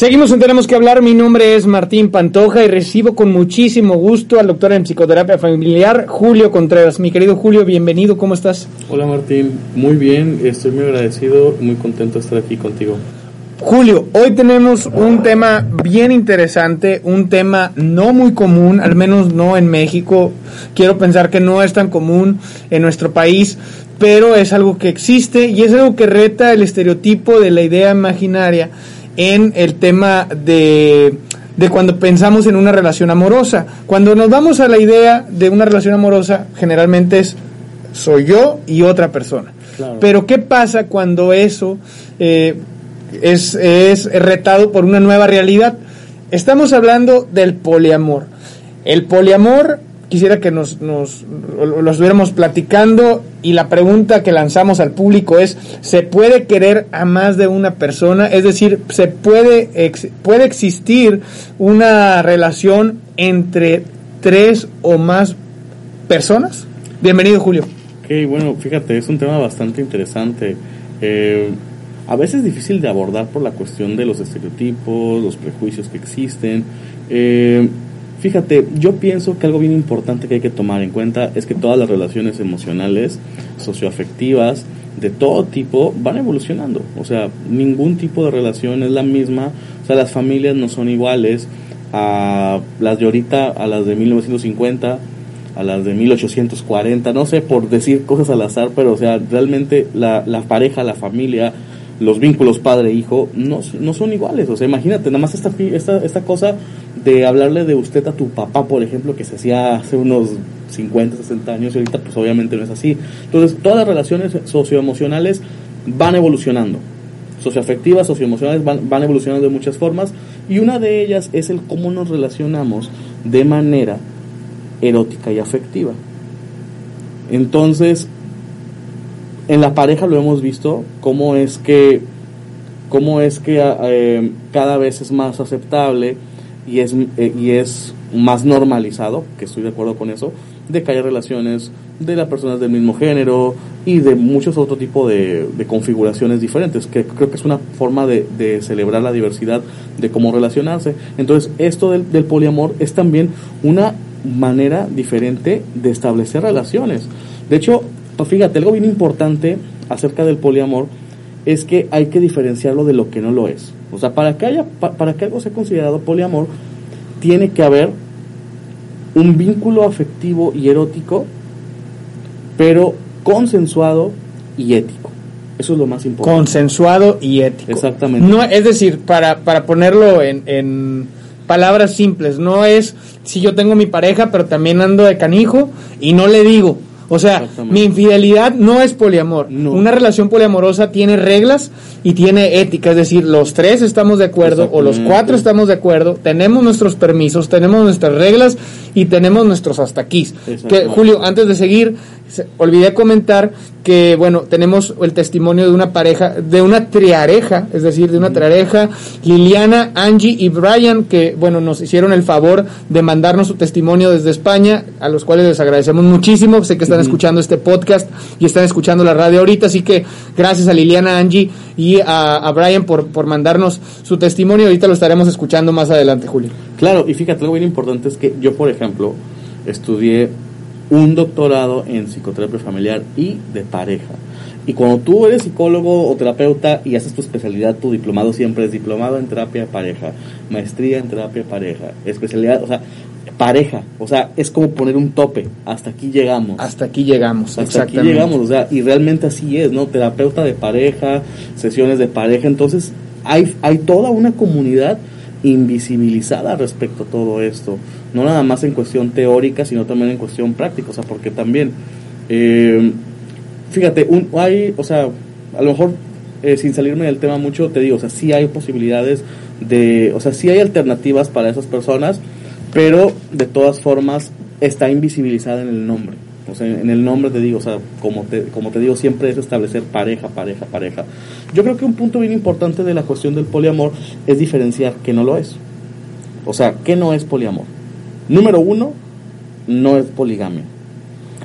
Seguimos en Tenemos que hablar. Mi nombre es Martín Pantoja y recibo con muchísimo gusto al doctor en psicoterapia familiar, Julio Contreras. Mi querido Julio, bienvenido. ¿Cómo estás? Hola Martín, muy bien. Estoy muy agradecido, muy contento de estar aquí contigo. Julio, hoy tenemos un tema bien interesante, un tema no muy común, al menos no en México. Quiero pensar que no es tan común en nuestro país, pero es algo que existe y es algo que reta el estereotipo de la idea imaginaria en el tema de, de cuando pensamos en una relación amorosa. Cuando nos vamos a la idea de una relación amorosa, generalmente es soy yo y otra persona. Pero ¿qué pasa cuando eso eh, es, es retado por una nueva realidad? Estamos hablando del poliamor. El poliamor quisiera que nos, nos lo estuviéramos platicando y la pregunta que lanzamos al público es, ¿se puede querer a más de una persona? Es decir, ¿se puede, puede existir una relación entre tres o más personas? Bienvenido, Julio. Ok, bueno, fíjate, es un tema bastante interesante. Eh, a veces difícil de abordar por la cuestión de los estereotipos, los prejuicios que existen. Eh, Fíjate, yo pienso que algo bien importante que hay que tomar en cuenta es que todas las relaciones emocionales, socioafectivas, de todo tipo, van evolucionando. O sea, ningún tipo de relación es la misma. O sea, las familias no son iguales a las de ahorita, a las de 1950, a las de 1840. No sé por decir cosas al azar, pero o sea, realmente la, la pareja, la familia, los vínculos padre-hijo no, no son iguales. O sea, imagínate, nada más esta, esta, esta cosa de hablarle de usted a tu papá, por ejemplo, que se hacía hace unos 50, 60 años y ahorita pues obviamente no es así. Entonces, todas las relaciones socioemocionales van evolucionando. Socioafectivas, socioemocionales van, van evolucionando de muchas formas y una de ellas es el cómo nos relacionamos de manera erótica y afectiva. Entonces, en la pareja lo hemos visto, cómo es que, cómo es que eh, cada vez es más aceptable y es, eh, y es más normalizado, que estoy de acuerdo con eso, de que haya relaciones de las personas del mismo género y de muchos otros tipos de, configuraciones diferentes, que creo que es una forma de, celebrar la diversidad de cómo relacionarse. Entonces, esto del, del poliamor es también una manera diferente de establecer relaciones. De hecho, fíjate, algo bien importante acerca del poliamor es que hay que diferenciarlo de lo que no lo es. O sea, para que haya, para que algo sea considerado poliamor, tiene que haber un vínculo afectivo y erótico, pero consensuado y ético. Eso es lo más importante. Consensuado y ético. Exactamente. No, es decir, para, para ponerlo en, en palabras simples, no es si yo tengo mi pareja, pero también ando de canijo y no le digo, o sea, mi infidelidad no es poliamor. Una relación poliamorosa tiene reglas y tiene ética. Es decir, los tres estamos de acuerdo o los cuatro estamos de acuerdo. Tenemos nuestros permisos, tenemos nuestras reglas y tenemos nuestros hasta aquí. Que, Julio, antes de seguir, olvidé comentar que, bueno, tenemos el testimonio de una pareja, de una triareja, es decir, de una triareja, Liliana, Angie y Brian, que, bueno, nos hicieron el favor de mandarnos su testimonio desde España, a los cuales les agradecemos muchísimo. Sé que están escuchando este podcast y están escuchando la radio ahorita, así que gracias a Liliana, Angie y a, Brian por, por mandarnos su testimonio. Ahorita lo estaremos escuchando más adelante, Julio. Claro, y fíjate, algo bien importante es que yo, por ejemplo, estudié un doctorado en psicoterapia familiar y de pareja. Y cuando tú eres psicólogo o terapeuta y haces tu especialidad, tu diplomado siempre es diplomado en terapia de pareja, maestría en terapia pareja, especialidad, o sea, pareja. O sea, es como poner un tope. Hasta aquí llegamos. Hasta aquí llegamos, Hasta aquí llegamos, o sea, y realmente así es, ¿no? Terapeuta de pareja, sesiones de pareja, entonces hay, hay toda una comunidad invisibilizada respecto a todo esto, no nada más en cuestión teórica, sino también en cuestión práctica, o sea, porque también, eh, fíjate, un, hay, o sea, a lo mejor eh, sin salirme del tema mucho, te digo, o sea, sí hay posibilidades de, o sea, sí hay alternativas para esas personas, pero de todas formas está invisibilizada en el nombre. O sea, en el nombre te digo, o sea, como te, como te digo, siempre es establecer pareja, pareja, pareja. Yo creo que un punto bien importante de la cuestión del poliamor es diferenciar que no lo es. O sea, ¿qué no es poliamor? Número uno, no es poligamia.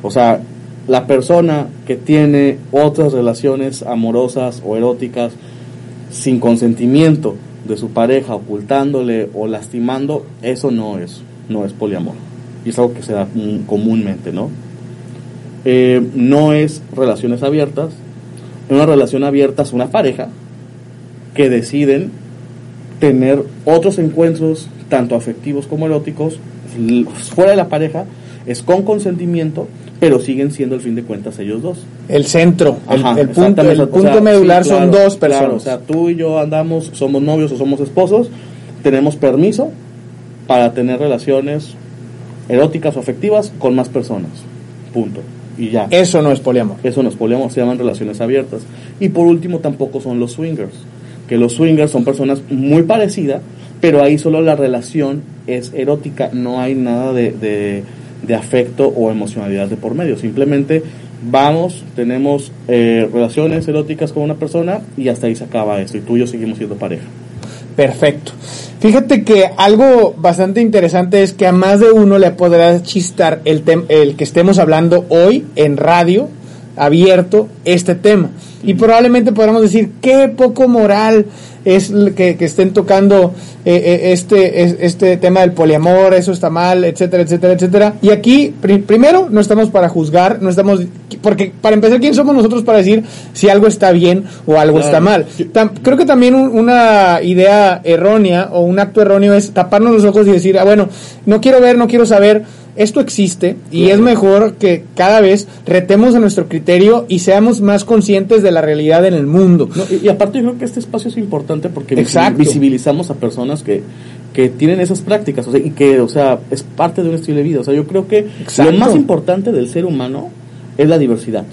O sea, la persona que tiene otras relaciones amorosas o eróticas sin consentimiento de su pareja, ocultándole o lastimando, eso no es, no es poliamor. Y es algo que se da comúnmente, ¿no? Eh, no es relaciones abiertas. Una relación abierta es una pareja que deciden tener otros encuentros, tanto afectivos como eróticos, fuera de la pareja, es con consentimiento, pero siguen siendo al fin de cuentas ellos dos. El centro, el, punto, el punto medular son dos personas. o sea, tú y yo andamos, somos novios o somos esposos, tenemos permiso para tener relaciones eróticas o afectivas con más personas. Punto y ya. Eso no es poliamor. Eso no es poliamor, se llaman relaciones abiertas. Y por último tampoco son los swingers, que los swingers son personas muy parecidas, pero ahí solo la relación es erótica, no hay nada de, de, afecto o emocionalidad de por medio, simplemente vamos, tenemos eh, relaciones eróticas con una persona y hasta ahí se acaba eso, y tú y yo seguimos siendo pareja. Perfecto. Fíjate que algo bastante interesante es que a más de uno le podrá chistar el, el que estemos hablando hoy en radio abierto este tema. Y probablemente podamos decir, qué poco moral es que, que estén tocando eh, eh, este, este tema del poliamor, eso está mal, etcétera, etcétera, etcétera. Y aquí, primero, no estamos para juzgar, no estamos, porque para empezar, ¿quién somos nosotros para decir si algo está bien o algo está mal? creo que también una idea errónea o un acto erróneo es taparnos los ojos y decir, ah, bueno, no quiero ver, no quiero saber esto existe y es mejor que cada vez retemos a nuestro criterio y seamos más conscientes de la realidad en el mundo. y, aparte yo creo que este espacio es importante porque visibilizamos a personas que, que tienen esas prácticas y que, o sea, es parte de un estilo de vida. O sea, yo creo que lo más importante del ser humano es la diversidad.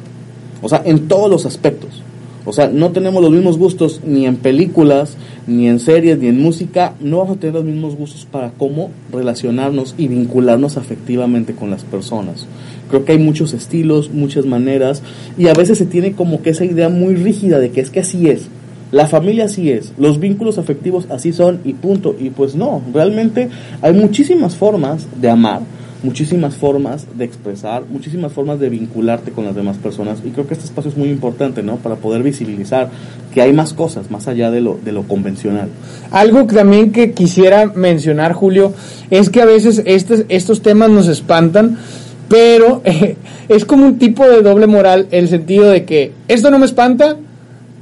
O sea, en todos los aspectos. O sea, no tenemos los mismos gustos ni en películas, ni en series, ni en música. No vamos a tener los mismos gustos para cómo relacionarnos y vincularnos afectivamente con las personas. Creo que hay muchos estilos, muchas maneras, y a veces se tiene como que esa idea muy rígida de que es que así es. La familia así es, los vínculos afectivos así son y punto. Y pues no, realmente hay muchísimas formas de amar muchísimas formas de expresar, muchísimas formas de vincularte con las demás personas y creo que este espacio es muy importante, ¿no? Para poder visibilizar que hay más cosas más allá de lo, de lo convencional. Algo también que quisiera mencionar, Julio, es que a veces estos, estos temas nos espantan, pero es como un tipo de doble moral, el sentido de que esto no me espanta,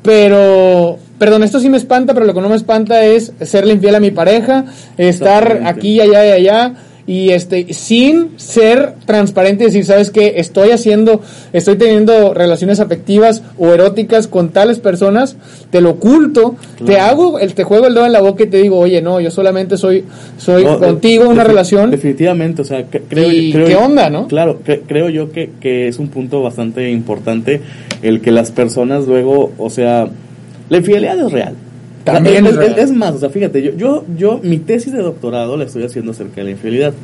pero perdón, esto sí me espanta, pero lo que no me espanta es serle infiel a mi pareja, estar aquí, allá y allá y este sin ser transparente y decir sabes qué estoy haciendo estoy teniendo relaciones afectivas o eróticas con tales personas te lo oculto te hago el te juego el dedo en la boca y te digo oye no yo solamente soy soy contigo en una relación definitivamente o sea creo, qué onda no claro creo yo que, que es un punto bastante importante el que las personas luego o sea la infidelidad es real también es, más, o sea, fíjate, yo, yo, yo mi tesis de doctorado la estoy haciendo acerca de la infidelidad.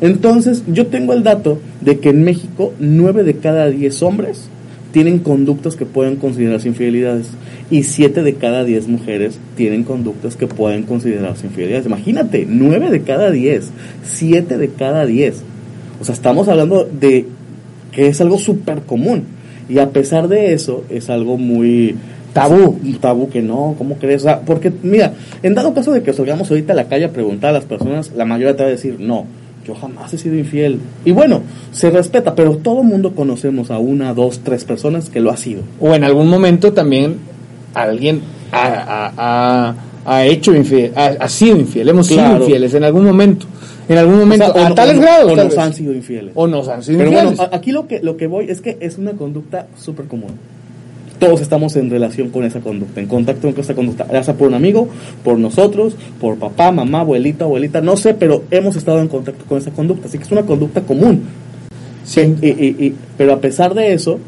Entonces, yo tengo el dato de que en México 9 de cada 10 hombres tienen conductas que pueden considerarse infidelidades y 7 de cada 10 mujeres tienen conductas que pueden considerarse infidelidades. Imagínate, 9 de cada 10, 7 de cada 10. O sea, estamos hablando de que es algo súper común y a pesar de eso es algo muy Tabú. Un tabú que no, ¿cómo crees? porque, mira, en dado caso de que salgamos ahorita a la calle a preguntar a las personas, la mayoría te va a decir, no, yo jamás he sido infiel. Y bueno, se respeta, pero todo mundo conocemos a una, dos, tres personas que lo ha sido. O en algún momento también alguien ha, hecho infiel, ha, sido infiel, hemos sido infieles en algún momento. En algún momento, O sea, o a no- tales o grados. o tal nos vez. han sido infieles. O nos han sido Pero bueno, infieles. a- aquí lo que, lo que voy es que es una conducta súper común. Todos estamos en relación con esa conducta, en contacto con esa conducta, ya sea por un amigo, por nosotros, por papá, mamá, abuelita, abuelita, no sé, pero hemos estado en contacto con esa conducta, así que es una conducta común. Sí. Y- y- y- pero a pesar de eso,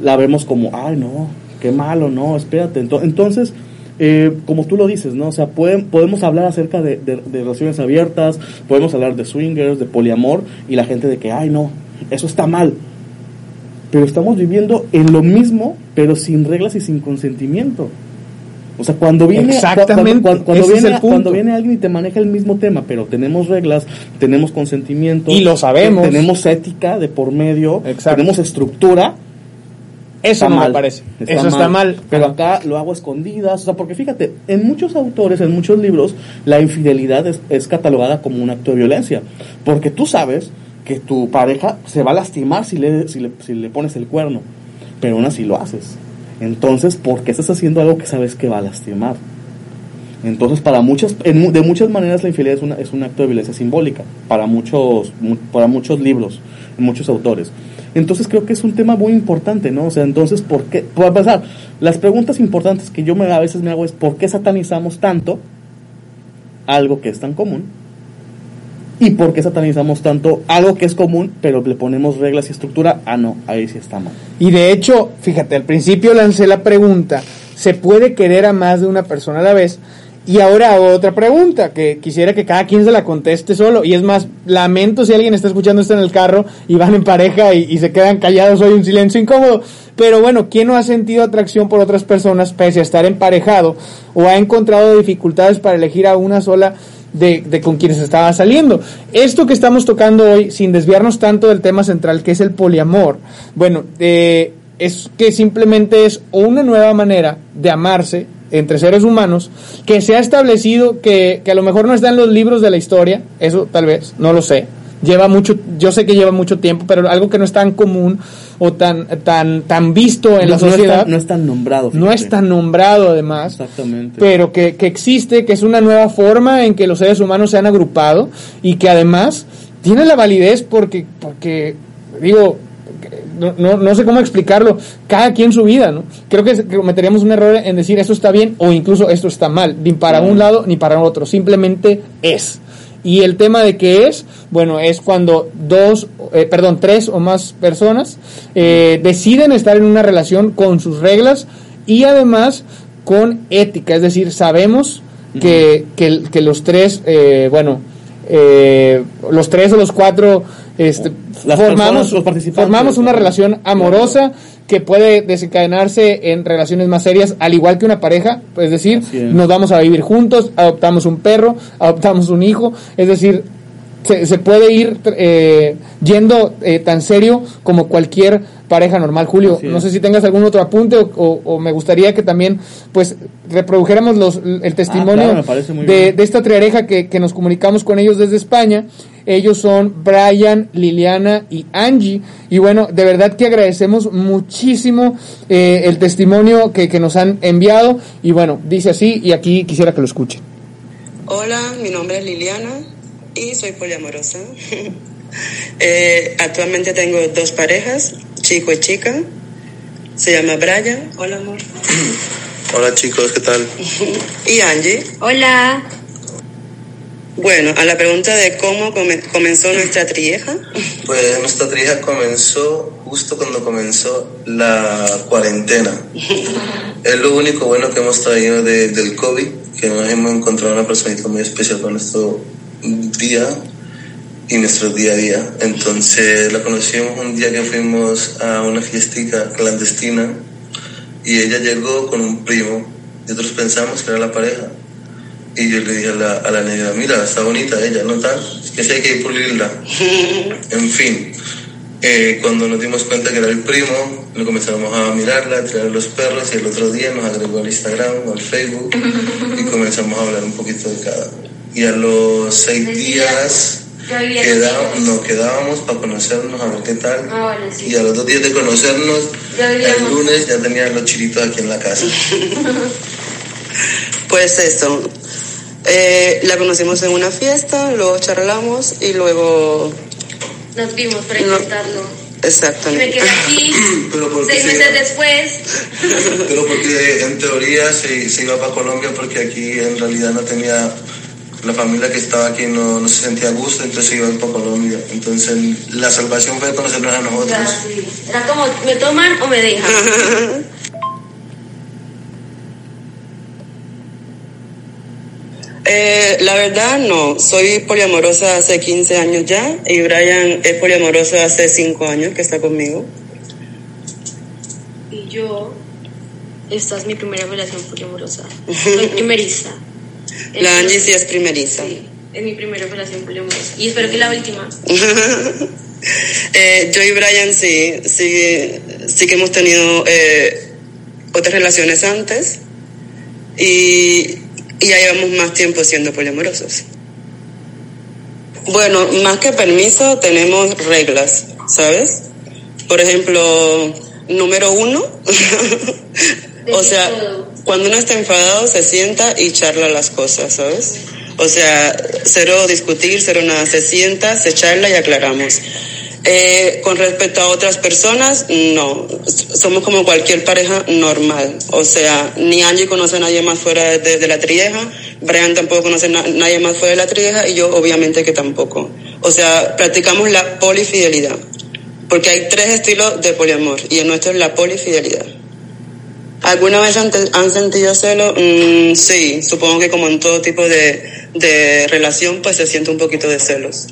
la vemos como, ay, no, qué malo, no, espérate. Ento- Entonces, eh, como tú lo dices, ¿no? O sea, pueden, podemos hablar acerca de, de- de relaciones abiertas, podemos hablar de swingers, de poliamor, y la gente de que, ay, no, eso está mal. Pero estamos viviendo en lo mismo, pero sin reglas y sin consentimiento. O sea, cuando viene, Exactamente, cuando, cuando es viene, cuando viene alguien y te maneja el mismo tema, pero tenemos reglas, tenemos consentimiento, Y lo sabemos. tenemos ética de por medio, Exacto. tenemos estructura, Eso está no mal. me parece. Eso está mal. Pero acá lo hago escondidas, o sea, porque fíjate, en muchos autores, en muchos libros, la infidelidad es, es catalogada como un acto de violencia, porque tú sabes que tu pareja se va a lastimar si le, si le, pones el cuerno, pero aún así lo haces. Entonces, ¿por qué estás haciendo algo que sabes que va a lastimar? Entonces, para muchas, en de muchas maneras la infidelidad es, una- es un acto de violencia simbólica, para muchos, mu- para muchos libros, muchos autores. Entonces creo que es un tema muy importante, ¿no? O sea, entonces, ¿por qué? Para empezar, las preguntas importantes que yo me, a veces me hago es, ¿por qué satanizamos tanto algo que es tan común? ¿Y por qué satanizamos tanto algo que es común, pero le ponemos reglas y estructura? Ah, no, ahí sí está mal. Y de hecho, fíjate, al principio lancé la pregunta, ¿se puede querer a más de una persona a la vez? Y ahora otra pregunta, que quisiera que cada quien se la conteste solo. Y es más, lamento si alguien está escuchando esto en el carro y van en pareja y, se quedan callados, hoy un silencio incómodo. Pero bueno, ¿quién no ha sentido atracción por otras personas pese a estar emparejado o ha encontrado dificultades para elegir a una sola de, de con quienes estaba saliendo. Esto que estamos tocando hoy, sin desviarnos tanto del tema central que es el poliamor, bueno, eh, es que simplemente es una nueva manera de amarse entre seres humanos que se ha establecido que, que a lo mejor no está en los libros de la historia, eso tal vez, no lo sé. Lleva mucho, yo sé que lleva mucho tiempo, pero algo que no es tan común o tan, tan, tan visto en la No- no sociedad. está- no es tan nombrado. No es tan nombrado además, Exactamente. pero que, que existe, que es una nueva forma en que los seres humanos se han agrupado y que además tiene la validez porque, porque digo, no, no, no sé cómo explicarlo, cada quien su vida, ¿no? Creo que, que cometeríamos un error en decir esto está bien o incluso esto está mal, ni para un lado ni para otro, simplemente es. Y el tema de qué es, bueno, es cuando dos, eh, perdón, tres o más personas eh, deciden estar en una relación con sus reglas y además con ética, es decir, sabemos que, que, que los tres, eh, bueno, eh, los tres o los cuatro este, Las formamos, personas, los participantes. formamos una relación amorosa que puede desencadenarse en relaciones más serias, al igual que una pareja, es decir, es. nos vamos a vivir juntos, adoptamos un perro, adoptamos un hijo, es decir, se, se puede ir eh, yendo eh, tan serio como cualquier pareja normal. Julio, no sé si tengas algún otro apunte o, o- o me gustaría que también pues reprodujéramos los, el testimonio claro, me parece muy de, de esta triareja que, que nos comunicamos con ellos desde España. Ellos son Brian, Liliana y Angie. Y bueno, de verdad que agradecemos muchísimo eh, el testimonio que, que nos han enviado. Y bueno, dice así y aquí quisiera que lo escuchen. Hola, mi nombre es Liliana y soy poliamorosa. Eh, actualmente tengo dos parejas, chico y chica. Se llama Brian. Hola, amor. Hola chicos, ¿qué tal? Y Angie. Hola. Bueno, a la pregunta de cómo come- comenzó nuestra trieja. Pues nuestra trieja comenzó justo cuando comenzó la cuarentena. es lo único bueno que hemos traído de- del COVID, que nos hemos encontrado una personita muy especial para nuestro día y nuestro día a día. Entonces la conocimos un día que fuimos a una fiestica clandestina y ella llegó con un primo. Nosotros pensamos que era la pareja. Y yo le dije a la, a la negra, mira, está bonita ella, ¿no tal? Es que sí hay que pulirla. En fin, eh, cuando nos dimos cuenta que era el primo, le comenzamos a mirarla, a tirar los perros y el otro día nos agregó al Instagram o al Facebook y comenzamos a hablar un poquito de cada. Y a los seis días con nos quedábamos para conocernos, a ver qué tal. Ah, bueno, sí. Y a los dos días de conocernos, el lunes ya tenían los chilitos aquí en la casa. Pues eso. Eh, la conocimos en una fiesta, luego charlamos y luego... Nos vimos para No. intentarlo. Y Exactamente. me quedé aquí Pero porque seis meses después. Pero porque en teoría se, se iba para Colombia porque aquí en realidad no tenía, la familia que estaba aquí no, no se sentía a gusto, entonces se iban para Colombia. Entonces la salvación fue conocernos a nosotros. Sí. Era como, ¿me toman o me dejan? Eh, la verdad, no. Soy poliamorosa hace 15 años ya y Brian es poliamoroso hace 5 años que está conmigo. Y yo, esta es mi primera relación poliamorosa. Soy primeriza. La Angie sí es primeriza. Sí, es mi primera relación poliamorosa. Y espero que la última. Eh, yo y Brian sí, sí, sí que hemos tenido eh, otras relaciones antes y, y ya llevamos más tiempo siendo poliamorosos. Bueno, más que permiso, tenemos reglas, ¿sabes? Por ejemplo, número uno, o sea, cuando uno está enfadado se sienta y charla las cosas, ¿sabes? O sea, cero discutir, cero nada, se sienta, se charla y aclaramos. Eh, con respecto a otras personas, no. Somos como cualquier pareja normal. O sea, ni Angie conoce a nadie más fuera de, de la trieja, Brian tampoco conoce a na- nadie más fuera de la trieja y yo obviamente que tampoco. O sea, practicamos la polifidelidad. Porque hay tres estilos de poliamor y el nuestro es la polifidelidad. ¿Alguna vez han, han sentido celo? Mm, sí, supongo que como en todo tipo de, de relación, pues se siente un poquito de celos.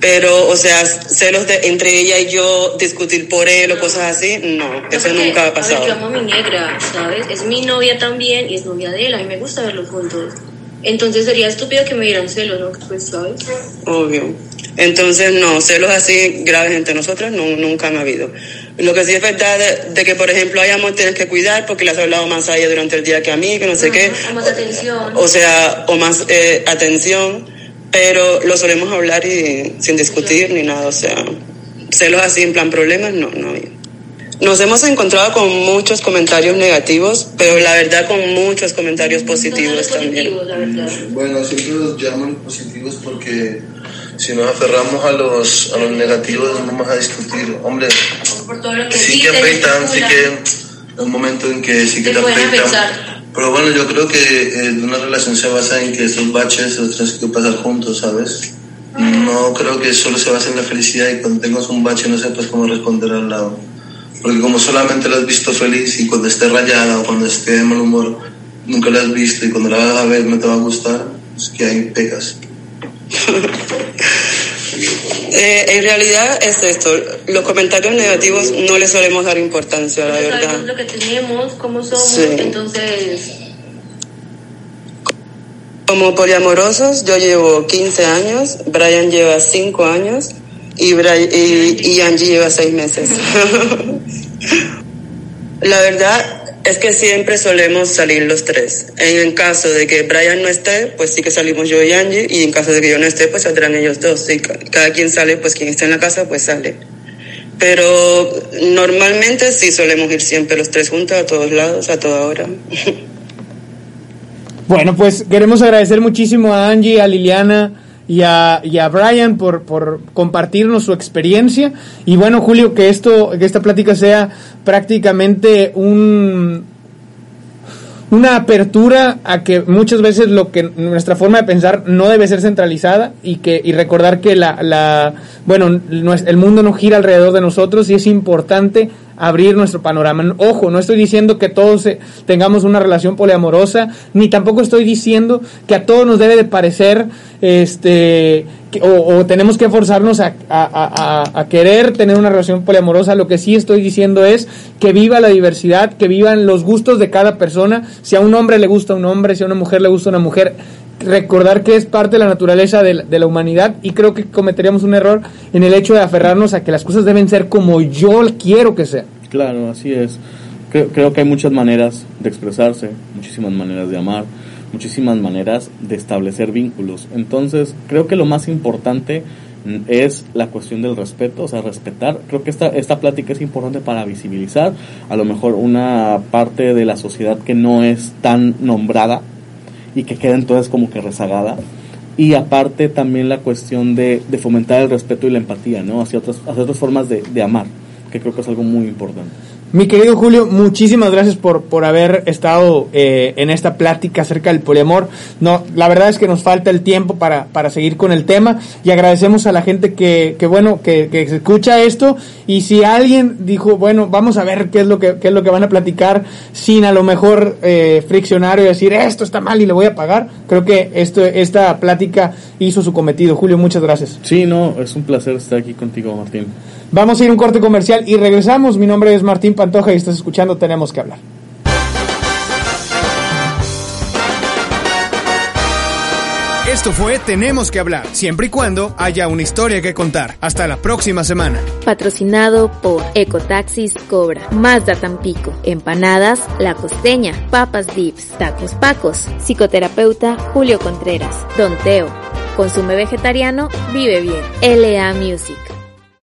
Pero, o sea, celos de entre ella y yo, discutir por él o cosas así, no, eso Porque, nunca ha A ver, pasado. yo amo a mi negra, ¿sabes? Es mi novia también y es novia de él. A mí me gusta verlos juntos. Entonces sería estúpido que me dieran celos, ¿no? Pues, ¿sabes? Obvio. Entonces, no, celos así graves entre nosotros no, nunca han habido. Lo que sí es verdad de, de que, por ejemplo, hay amor tienes que cuidar porque le has hablado más a ella durante el día que a mí, que no sé qué. O más atención. O sea, o más eh, atención, pero lo solemos hablar y sin discutir ni nada. O sea, celos así en plan problemas, no, no hay. Nos hemos encontrado con muchos comentarios negativos, pero la verdad con muchos comentarios positivos Todos también. positivos, la verdad. Bueno, siempre los llamo los positivos porque si nos aferramos a los, a los negativos no vamos a discutir. Hombre, Por todo lo que sí que afectan, sí que un momento en que sí que Te te, afectan. Pero bueno, yo creo que eh, una relación se basa en que esos baches los tienes que pasar juntos, ¿sabes? No creo que solo se base en la felicidad y cuando tengas un bache no sepas cómo responder al lado. Porque como solamente lo has visto feliz y cuando esté rayada o cuando esté de mal humor, nunca la has visto y cuando la vas a ver no te va a gustar, es que ahí pecas. Eh, en realidad es esto, los comentarios negativos no les solemos dar importancia, la verdad. sabemos lo que tenemos, cómo somos, Sí. entonces Como poliamorosos, yo llevo 15 años, Brian lleva 5 años y, Bri- y, y Angie lleva 6 meses. La verdad es que siempre solemos salir los tres. En caso de que Brian no esté, pues sí que salimos yo y Angie, y en caso de que yo no esté, pues saldrán ellos dos. Y ca- cada quien sale, pues quien está en la casa, pues sale. Pero normalmente sí solemos ir siempre los tres juntos a todos lados, a toda hora. Bueno, pues queremos agradecer muchísimo a Angie, a Liliana y a, y a Brian por, por compartirnos su experiencia. Y bueno, Julio, que esto, que esta plática sea prácticamente un una apertura a que muchas veces lo que nuestra forma de pensar no debe ser centralizada y que y recordar que la, la bueno el mundo no gira alrededor de nosotros y es importante abrir nuestro panorama. Ojo, no estoy diciendo que todos eh, tengamos una relación poliamorosa, ni tampoco estoy diciendo que a todos nos debe de parecer este o, tenemos que forzarnos a, querer tener una relación poliamorosa. Lo que sí estoy diciendo es que viva la diversidad, que vivan los gustos de cada persona. Si a un hombre le gusta un hombre, si a una mujer le gusta una mujer, recordar que es parte de la naturaleza de la, humanidad y creo que cometeríamos un error en el hecho de aferrarnos a que las cosas deben ser como yo quiero que sean. Claro, así es. Creo, creo que hay muchas maneras de expresarse, muchísimas maneras de amar, muchísimas maneras de establecer vínculos. Entonces, creo que lo más importante es la cuestión del respeto, o sea, respetar. Creo que esta, esta plática es importante para visibilizar a lo mejor una parte de la sociedad que no es tan nombrada y que queda entonces como que rezagada. Y aparte también la cuestión de, de fomentar el respeto y la empatía, ¿no? Hacia otras, hacia otras formas de, de amar, que creo que es algo muy importante. Mi querido Julio, muchísimas gracias por, por haber estado eh, en esta plática acerca del poliamor. No, la verdad es que nos falta el tiempo para, para seguir con el tema y agradecemos a la gente que, que bueno, que, que escucha esto y si alguien dijo, bueno, vamos a ver qué es lo que, qué es lo que van a platicar sin a lo mejor eh, friccionar y decir esto está mal y le voy a pagar, creo que esto, esta plática hizo su cometido. Julio, muchas gracias. Sí, no, es un placer estar aquí contigo, Martín. Vamos a ir a un corte comercial y regresamos. Mi nombre es Martín Pantoja y estás escuchando Tenemos que hablar. Esto fue Tenemos que hablar, siempre y cuando haya una historia que contar. Hasta la próxima semana. Patrocinado por Ecotaxis Cobra, Mazda Tampico, Empanadas La Costeña, Papas Dips, Tacos Pacos, Psicoterapeuta Julio Contreras, Don Teo. Consume vegetariano, vive bien. LA Music.